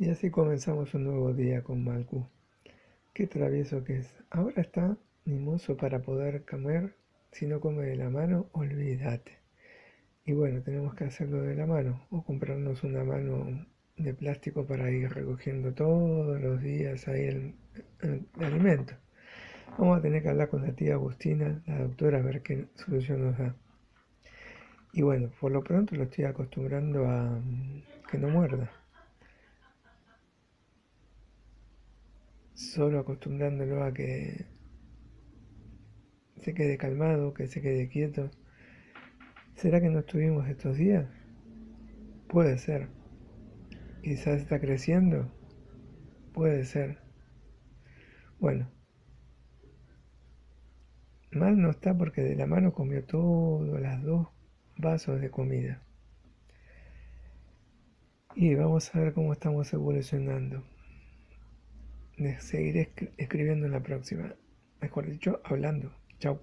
Y así comenzamos un nuevo día con Malcu. Qué travieso que es. Ahora está mimoso para poder comer. Si no come de la mano, olvídate. Y bueno, tenemos que hacerlo de la mano o comprarnos una mano de plástico para ir recogiendo todos los días ahí el, el alimento. Vamos a tener que hablar con la tía Agustina, la doctora, a ver qué solución nos da. Y bueno, por lo pronto lo estoy acostumbrando a mm, que no muerda. Solo acostumbrándolo a que se quede calmado, que se quede quieto. ¿Será que no estuvimos estos días? Puede ser. Quizás está creciendo. Puede ser. Bueno. Mal no está porque de la mano comió todo, las dos vasos de comida. Y vamos a ver cómo estamos evolucionando. Seguiré escribiendo en la próxima. Mejor dicho, hablando. Chao.